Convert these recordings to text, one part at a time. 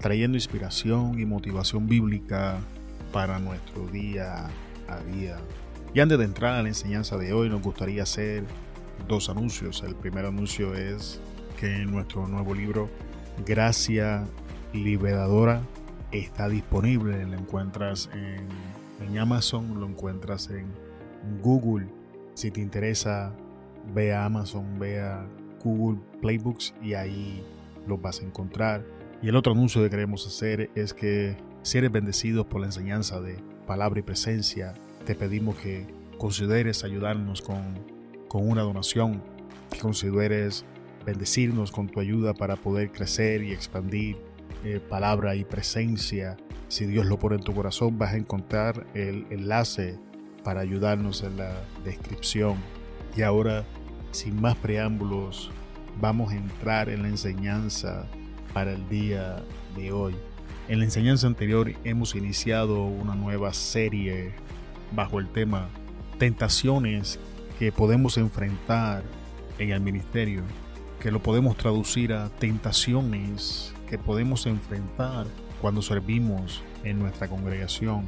trayendo inspiración y motivación bíblica para nuestro día a día. Y antes de entrar a la enseñanza de hoy, nos gustaría hacer dos anuncios. El primer anuncio es que nuestro nuevo libro, Gracia Liberadora, está disponible. Lo encuentras en, Amazon, lo encuentras en Google. Si te interesa, ve a Amazon, ve a Google Playbooks y ahí lo vas a encontrar. Y el otro anuncio que queremos hacer es que si eres bendecido por la enseñanza de palabra y presencia, te pedimos que consideres ayudarnos con, con una donación, que consideres bendecirnos con tu ayuda para poder crecer y expandir eh, palabra y presencia. Si Dios lo pone en tu corazón, vas a encontrar el enlace para ayudarnos en la descripción. Y ahora, sin más preámbulos, vamos a entrar en la enseñanza para el día de hoy. En la enseñanza anterior hemos iniciado una nueva serie bajo el tema tentaciones que podemos enfrentar en el ministerio, que lo podemos traducir a tentaciones que podemos enfrentar cuando servimos en nuestra congregación.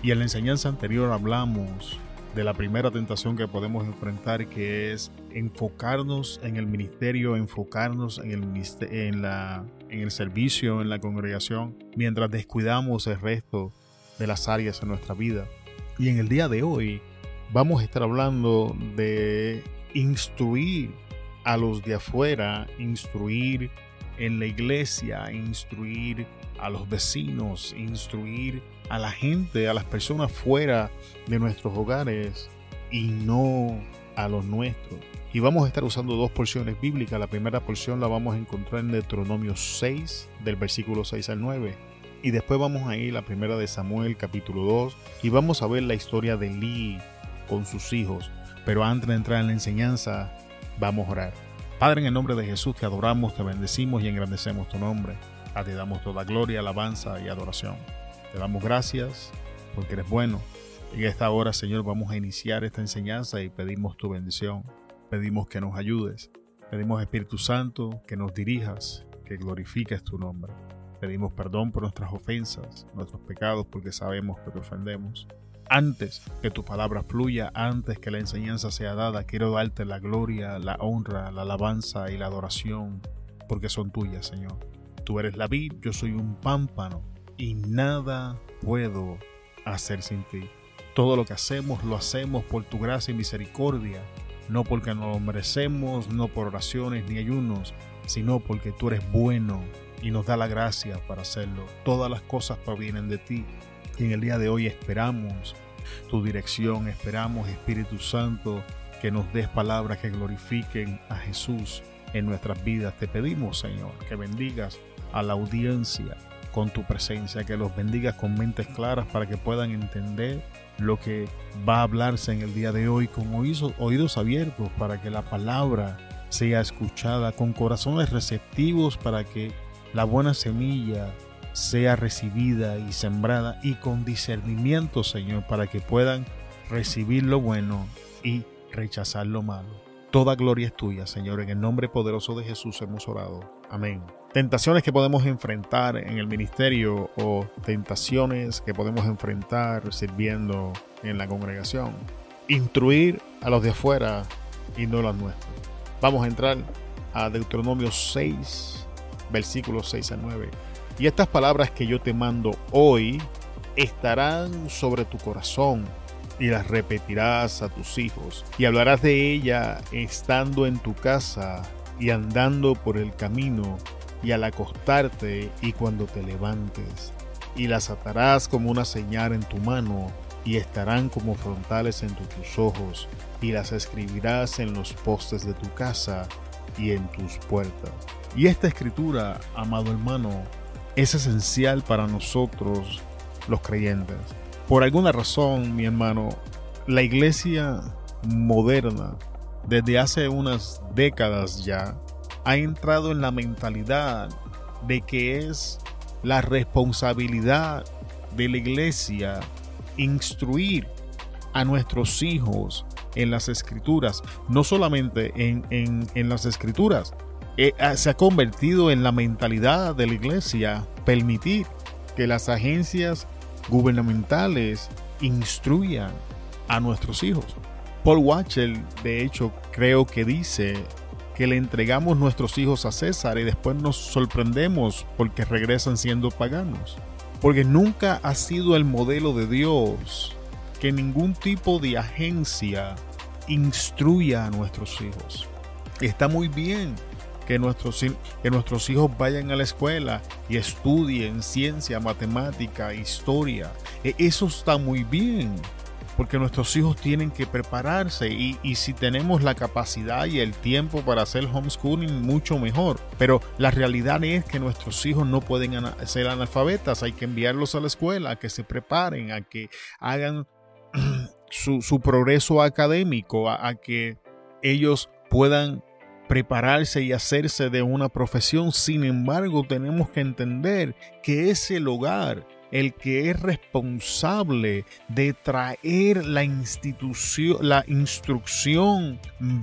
Y en la enseñanza anterior hablamos de la primera tentación que podemos enfrentar, que es enfocarnos en el ministerio, enfocarnos en el, en, la, en el servicio, en la congregación, mientras descuidamos el resto de las áreas en nuestra vida. Y en el día de hoy vamos a estar hablando de instruir a los de afuera, instruir en la iglesia, instruir a los vecinos, instruir a la gente, a las personas fuera de nuestros hogares y no a los nuestros. Y vamos a estar usando dos porciones bíblicas. La primera porción la vamos a encontrar en Deuteronomio 6, del versículo 6 al 9. Y después vamos a ir a la primera de Samuel, capítulo 2, y vamos a ver la historia de Lee con sus hijos. Pero antes de entrar en la enseñanza, vamos a orar. Padre, en el nombre de Jesús te adoramos, te bendecimos y engrandecemos tu nombre. A ti damos toda gloria, alabanza y adoración. Te damos gracias porque eres bueno. En esta hora, Señor, vamos a iniciar esta enseñanza y pedimos tu bendición. Pedimos que nos ayudes. Pedimos, Espíritu Santo, que nos dirijas, que glorifiques tu nombre. Pedimos perdón por nuestras ofensas, nuestros pecados, porque sabemos que te ofendemos. Antes que tu palabra fluya, antes que la enseñanza sea dada, quiero darte la gloria, la honra, la alabanza y la adoración, porque son tuyas, Señor. Tú eres la vid, yo soy un pámpano y nada puedo hacer sin ti. Todo lo que hacemos lo hacemos por tu gracia y misericordia, no porque nos lo merecemos, no por oraciones ni ayunos, sino porque tú eres bueno y nos da la gracia para hacerlo. Todas las cosas provienen de ti y en el día de hoy esperamos tu dirección, esperamos Espíritu Santo que nos des palabras que glorifiquen a Jesús en nuestras vidas. Te pedimos, Señor, que bendigas a la audiencia con tu presencia, que los bendigas con mentes claras para que puedan entender lo que va a hablarse en el día de hoy con oídos, oídos abiertos para que la palabra sea escuchada con corazones receptivos para que la buena semilla sea recibida y sembrada y con discernimiento, Señor, para que puedan recibir lo bueno y rechazar lo malo. Toda gloria es tuya, Señor. En el nombre poderoso de Jesús hemos orado. Amén. Tentaciones que podemos enfrentar en el ministerio o tentaciones que podemos enfrentar sirviendo en la congregación. Instruir a los de afuera y no los nuestros. Vamos a entrar a Deuteronomio 6, versículos 6 a 9. Y estas palabras que yo te mando hoy estarán sobre tu corazón y las repetirás a tus hijos, y hablarás de ella estando en tu casa y andando por el camino, y al acostarte y cuando te levantes, y las atarás como una señal en tu mano, y estarán como frontales entre tus ojos, y las escribirás en los postes de tu casa y en tus puertas. Y esta escritura, amado hermano, es esencial para nosotros los creyentes. Por alguna razón, mi hermano, la iglesia moderna, desde hace unas décadas ya, ha entrado en la mentalidad de que es la responsabilidad de la iglesia instruir a nuestros hijos en las escrituras, no solamente en, las escrituras, eh, ah, se ha convertido en la mentalidad de la iglesia permitir que las agencias gubernamentales instruyan a nuestros hijos. Paul Watchell, de hecho, creo que dice que le entregamos nuestros hijos a César y después nos sorprendemos porque regresan siendo paganos. Porque nunca ha sido el modelo de Dios que ningún tipo de agencia instruya a nuestros hijos. Está muy bien que nuestros, que nuestros hijos vayan a la escuela y estudien ciencia, matemática, historia. E, eso está muy bien porque nuestros hijos tienen que prepararse y, si tenemos la capacidad y el tiempo para hacer homeschooling, mucho mejor. Pero la realidad es que nuestros hijos no pueden ser analfabetas, hay que enviarlos a la escuela, a que se preparen, a que hagan su, progreso académico, a que ellos puedan prepararse y hacerse de una profesión. Sin embargo, tenemos que entender que ese hogar el que es responsable de traer la institución, la instrucción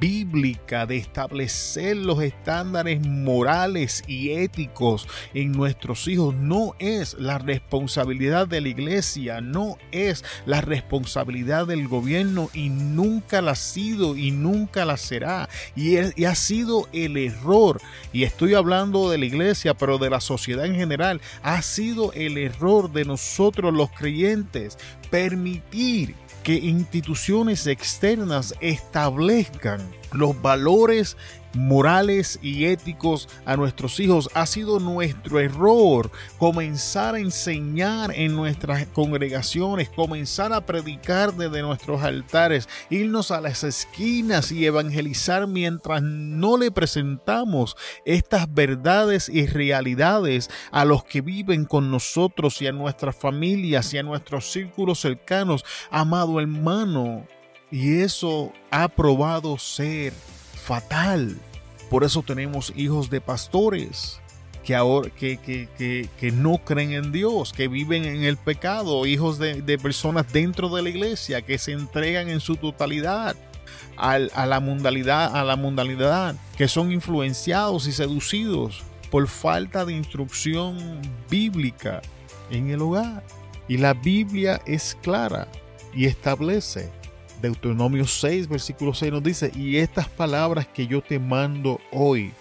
bíblica, de establecer los estándares morales y éticos en nuestros hijos, no es la responsabilidad de la iglesia, no es la responsabilidad del gobierno y nunca la ha sido y nunca la será. Y, y ha sido el error, y estoy hablando de la iglesia, pero de la sociedad en general, ha sido el error de nosotros los creyentes permitir que instituciones externas establezcan los valores morales y éticos a nuestros hijos. Ha sido nuestro error comenzar a enseñar en nuestras congregaciones, comenzar a predicar desde nuestros altares, irnos a las esquinas y evangelizar mientras no le presentamos estas verdades y realidades a los que viven con nosotros y a nuestras familias y a nuestros círculos cercanos. Amado hermano, y eso ha probado ser fatal. Por eso tenemos hijos de pastores que, ahora, que, que, no creen en Dios, que viven en el pecado, hijos de, personas dentro de la iglesia que se entregan en su totalidad a, la mundanidad, a la mundanidad, que son influenciados y seducidos por falta de instrucción bíblica en el hogar. Y la Biblia es clara y establece Deuteronomio 6, versículo 6 nos dice, y estas palabras que yo te mando hoy,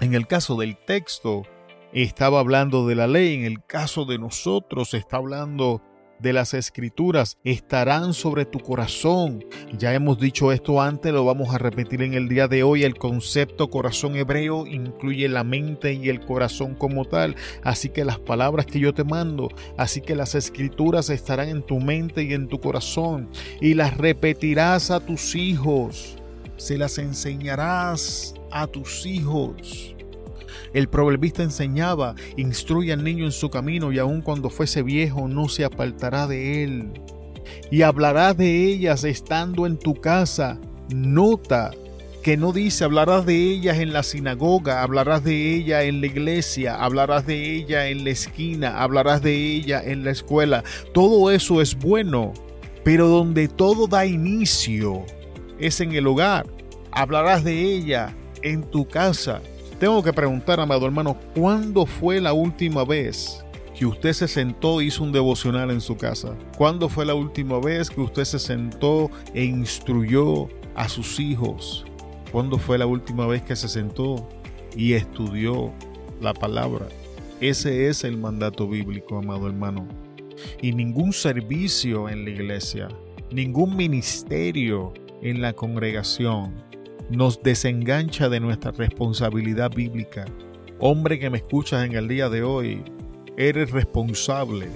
en el caso del texto, estaba hablando de la ley, en el caso de nosotros está hablando de las escrituras estarán sobre tu corazón. Ya hemos dicho esto antes, lo vamos a repetir en el día de hoy. El concepto corazón hebreo incluye la mente y el corazón como tal. Así que las palabras que yo te mando, así que las escrituras estarán en tu mente y en tu corazón y las repetirás a tus hijos. Se las enseñarás a tus hijos el proverbista enseñaba, instruye al niño en su camino y aun cuando fuese viejo no se apartará de él. Y hablarás de ellas estando en tu casa. Nota que no dice hablarás de ellas en la sinagoga, hablarás de ella en la iglesia, hablarás de ella en la esquina, hablarás de ella en la escuela. Todo eso es bueno, pero donde todo da inicio es en el hogar. Hablarás de ella en tu casa. Tengo que preguntar, amado hermano, ¿cuándo fue la última vez que usted se sentó e hizo un devocional en su casa? ¿Cuándo fue la última vez que usted se sentó e instruyó a sus hijos? ¿Cuándo fue la última vez que se sentó y estudió la palabra? Ese es el mandato bíblico, amado hermano. Y ningún servicio en la iglesia, ningún ministerio en la congregación nos desengancha de nuestra responsabilidad bíblica. Hombre que me escuchas en el día de hoy, eres responsable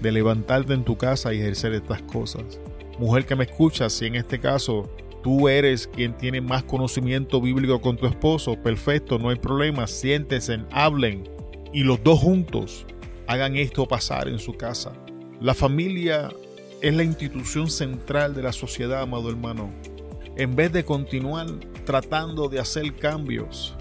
de levantarte en tu casa y ejercer estas cosas. Mujer que me escuchas, si en este caso tú eres quien tiene más conocimiento bíblico con tu esposo, perfecto, no hay problema, siéntese, hablen y los dos juntos hagan esto pasar en su casa. La familia es la institución central de la sociedad, amado hermano. En vez de continuar tratando de hacer cambios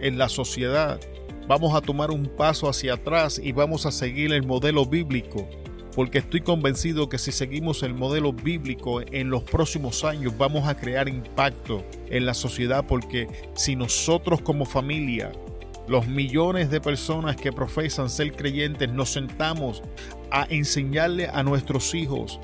en la sociedad, vamos a tomar un paso hacia atrás y vamos a seguir el modelo bíblico. Porque estoy convencido que si seguimos el modelo bíblico en los próximos años vamos a crear impacto en la sociedad. Porque si nosotros como familia los millones de personas que profesan ser creyentes nos sentamos a enseñarle a nuestros hijos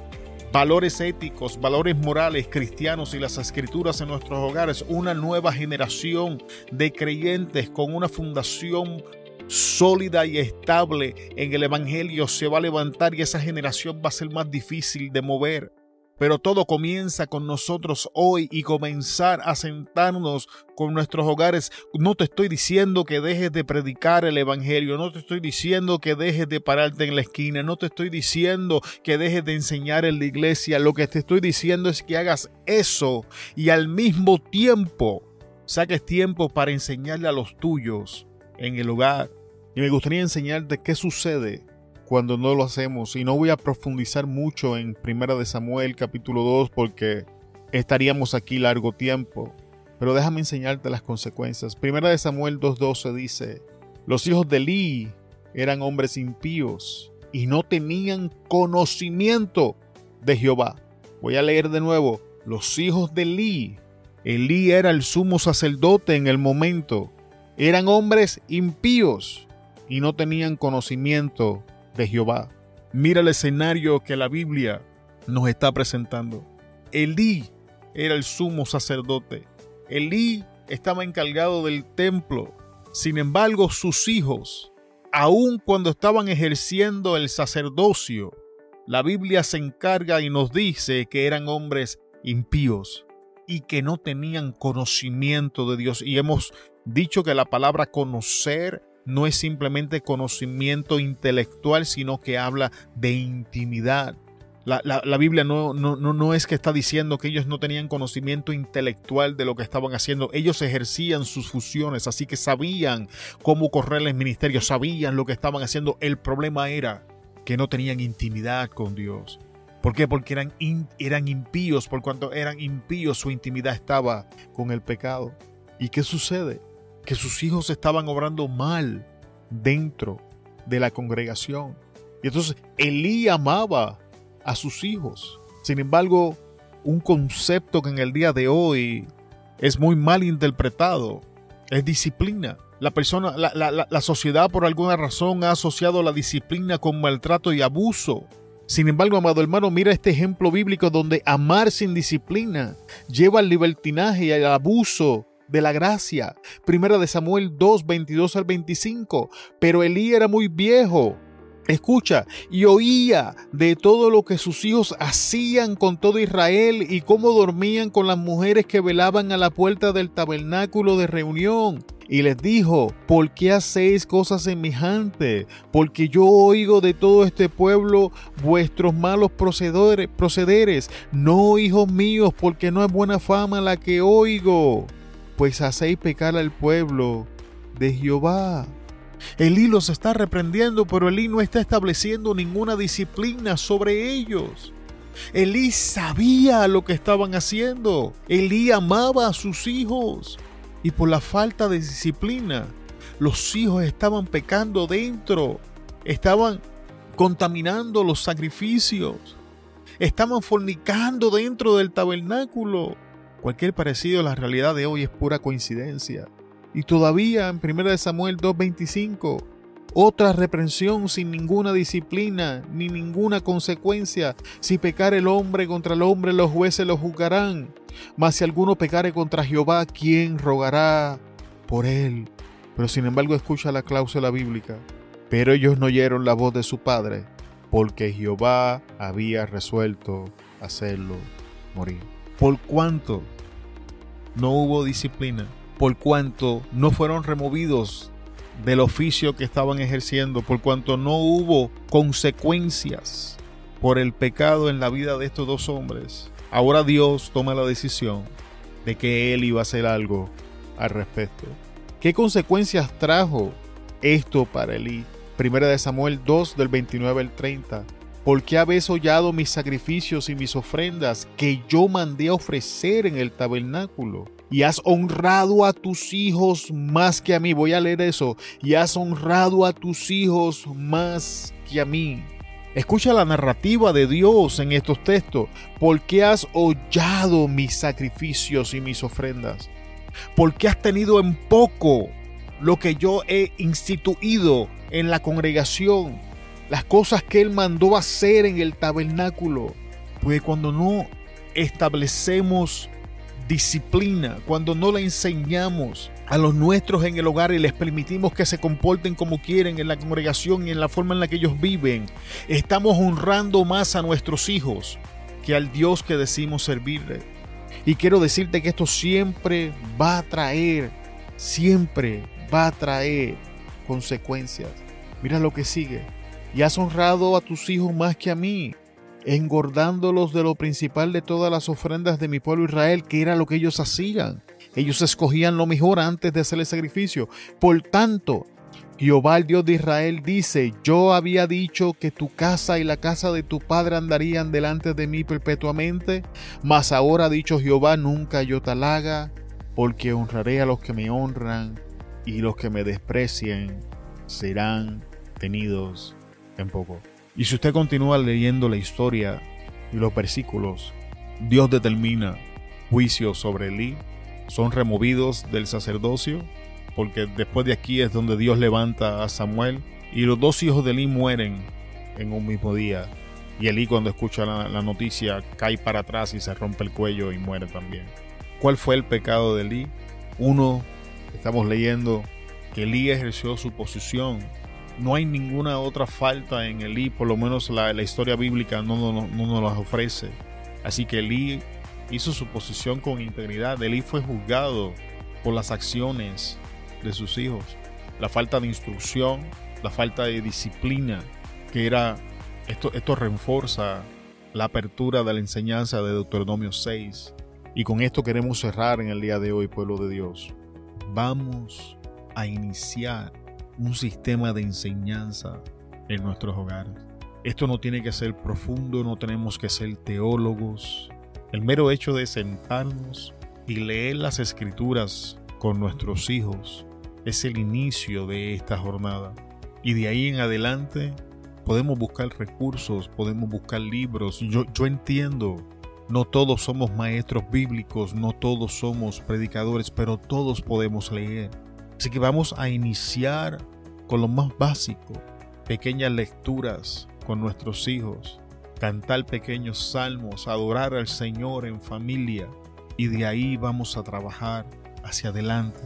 valores éticos, valores morales cristianos y las escrituras en nuestros hogares, una nueva generación de creyentes con una fundación sólida y estable en el Evangelio se va a levantar y esa generación va a ser más difícil de mover. Pero todo comienza con nosotros hoy y comenzar a sentarnos con nuestros hogares. No te estoy diciendo que dejes de predicar el Evangelio, no te estoy diciendo que dejes de pararte en la esquina, no te estoy diciendo que dejes de enseñar en la iglesia. Lo que te estoy diciendo es que hagas eso y al mismo tiempo saques tiempo para enseñarle a los tuyos en el hogar. Y me gustaría enseñarte qué sucede cuando no lo hacemos. Y no voy a profundizar mucho en Primera de Samuel capítulo 2 porque estaríamos aquí largo tiempo. Pero déjame enseñarte las consecuencias. Primera de Samuel 2.12 dice, los hijos de Eli eran hombres impíos y no tenían conocimiento de Jehová. Voy a leer de nuevo, los hijos de Eli. Elí era el sumo sacerdote en el momento. Eran hombres impíos y no tenían conocimiento de Jehová. Mira el escenario que la Biblia nos está presentando. Elí era el sumo sacerdote. Elí estaba encargado del templo. Sin embargo, sus hijos, aun cuando estaban ejerciendo el sacerdocio, la Biblia se encarga y nos dice que eran hombres impíos y que no tenían conocimiento de Dios. Y hemos dicho que la palabra conocer no es simplemente conocimiento intelectual, sino que habla de intimidad. La, Biblia no, no, no, es que está diciendo que ellos no tenían conocimiento intelectual de lo que estaban haciendo. Ellos ejercían sus funciones, así que sabían cómo correr el ministerio, sabían lo que estaban haciendo. El problema era que no tenían intimidad con Dios. ¿Por qué? Porque eran, eran impíos, por cuanto eran impíos su intimidad estaba con el pecado. ¿Y qué sucede? Que sus hijos estaban obrando mal dentro de la congregación. Y entonces Elí amaba a sus hijos. Sin embargo, un concepto que en el día de hoy es muy mal interpretado es disciplina. La persona, la, la, sociedad por alguna razón ha asociado la disciplina con maltrato y abuso. Sin embargo, amado hermano, mira este ejemplo bíblico donde amar sin disciplina lleva al libertinaje y al abuso de la gracia. Primera de Samuel 2, 22 al 25. Pero Elí era muy viejo. Escucha, y oía de todo lo que sus hijos hacían con todo Israel y cómo dormían con las mujeres que velaban a la puerta del tabernáculo de reunión. Y les dijo, ¿por qué hacéis cosas semejantes? Porque yo oigo de todo este pueblo vuestros malos procederes. No, hijos míos, porque no es buena fama la que oigo pues hacéis pecar al pueblo de Jehová. Elí los está reprendiendo, pero Elí no está estableciendo ninguna disciplina sobre ellos. Elí sabía lo que estaban haciendo. Elí amaba a sus hijos. Y por la falta de disciplina, los hijos estaban pecando dentro. Estaban contaminando los sacrificios. Estaban fornicando dentro del tabernáculo. Cualquier parecido a la realidad de hoy es pura coincidencia. Y todavía en 1 Samuel 2.25, otra reprensión sin ninguna disciplina ni ninguna consecuencia. Si pecar el hombre contra el hombre, los jueces lo juzgarán. Mas si alguno pecare contra Jehová, ¿quién rogará por él? Pero sin embargo escucha la cláusula bíblica. Pero ellos no oyeron la voz de su padre, porque Jehová había resuelto hacerlo morir. ¿Por cuánto no hubo disciplina, por cuanto no fueron removidos del oficio que estaban ejerciendo, por cuanto no hubo consecuencias por el pecado en la vida de estos dos hombres. Ahora Dios toma la decisión de que Él iba a hacer algo al respecto. ¿Qué consecuencias trajo esto para Elí? Primera de Samuel 2 del 29 al 30. ¿Por qué habéis hollado mis sacrificios y mis ofrendas que yo mandé a ofrecer en el tabernáculo? Y has honrado a tus hijos más que a mí. Voy a leer eso. Y has honrado a tus hijos más que a mí. Escucha la narrativa de Dios en estos textos. ¿Por qué has hollado mis sacrificios y mis ofrendas? ¿Por qué has tenido en poco lo que yo he instituido en la congregación? Las cosas que Él mandó hacer en el tabernáculo. Pues cuando no establecemos disciplina, cuando no le enseñamos a los nuestros en el hogar y les permitimos que se comporten como quieren en la congregación y en la forma en la que ellos viven, estamos honrando más a nuestros hijos que al Dios que decimos servirle. Y quiero decirte que esto siempre va a traer, siempre va a traer consecuencias. Mira lo que sigue. Y has honrado a tus hijos más que a mí engordándolos de lo principal de todas las ofrendas de mi pueblo Israel, que era lo que ellos hacían. Ellos escogían lo mejor antes de hacer el sacrificio. Por tanto, Jehová el Dios de Israel dice, yo había dicho que tu casa y la casa de tu padre andarían delante de mí perpetuamente, mas ahora ha dicho Jehová, nunca yo te haga, porque honraré a los que me honran y los que me desprecien serán tenidos en poco. Y si usted continúa leyendo la historia y los versículos, Dios determina juicios sobre Elí, son removidos del sacerdocio, porque después de aquí es donde Dios levanta a Samuel, y los dos hijos de Elí mueren en un mismo día. Y Elí cuando escucha la, la noticia cae para atrás y se rompe el cuello y muere también. ¿Cuál fue el pecado de Elí? Uno, estamos leyendo que Elí ejerció su posición no hay ninguna otra falta en Elí, por lo menos la, historia bíblica no, no, no, nos las ofrece. Así que Elí hizo su posición con integridad. Elí fue juzgado por las acciones de sus hijos. La falta de instrucción, la falta de disciplina, que era, esto, esto reforza la apertura de la enseñanza de Deuteronomio 6. Y con esto queremos cerrar en el día de hoy, pueblo de Dios. Vamos a iniciar un sistema de enseñanza en nuestros hogares. Esto no tiene que ser profundo, no tenemos que ser teólogos. El mero hecho de sentarnos y leer las escrituras con nuestros hijos es el inicio de esta jornada. Y de ahí en adelante podemos buscar recursos, podemos buscar libros. Yo, yo entiendo, no todos somos maestros bíblicos, no todos somos predicadores, pero todos podemos leer. Así que vamos a iniciar con lo más básico, pequeñas lecturas con nuestros hijos, cantar pequeños salmos, adorar al Señor en familia y de ahí vamos a trabajar hacia adelante.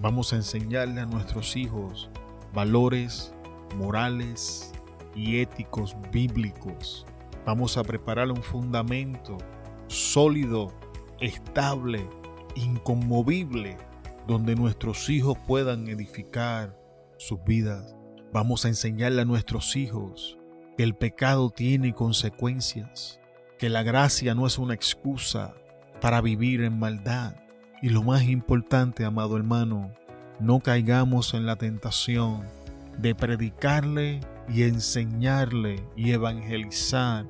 Vamos a enseñarle a nuestros hijos valores morales y éticos bíblicos. Vamos a preparar un fundamento sólido, estable, inconmovible donde nuestros hijos puedan edificar sus vidas. Vamos a enseñarle a nuestros hijos que el pecado tiene consecuencias, que la gracia no es una excusa para vivir en maldad. Y lo más importante, amado hermano, no caigamos en la tentación de predicarle y enseñarle y evangelizar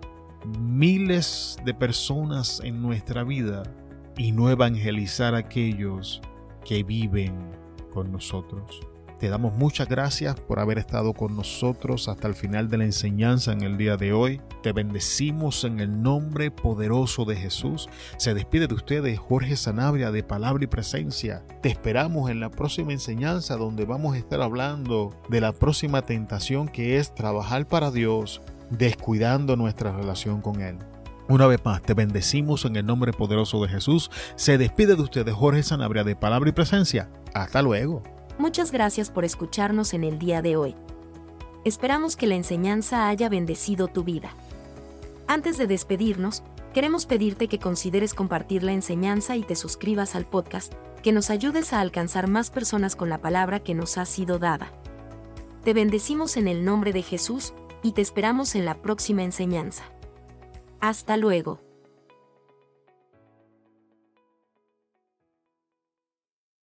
miles de personas en nuestra vida y no evangelizar a aquellos que viven con nosotros. Te damos muchas gracias por haber estado con nosotros hasta el final de la enseñanza en el día de hoy. Te bendecimos en el nombre poderoso de Jesús. Se despide de ustedes Jorge Sanabria de Palabra y Presencia. Te esperamos en la próxima enseñanza donde vamos a estar hablando de la próxima tentación que es trabajar para Dios descuidando nuestra relación con Él. Una vez más, te bendecimos en el nombre poderoso de Jesús. Se despide de ustedes Jorge Sanabria de Palabra y Presencia. Hasta luego. Muchas gracias por escucharnos en el día de hoy. Esperamos que la enseñanza haya bendecido tu vida. Antes de despedirnos, queremos pedirte que consideres compartir la enseñanza y te suscribas al podcast, que nos ayudes a alcanzar más personas con la palabra que nos ha sido dada. Te bendecimos en el nombre de Jesús y te esperamos en la próxima enseñanza. Hasta luego.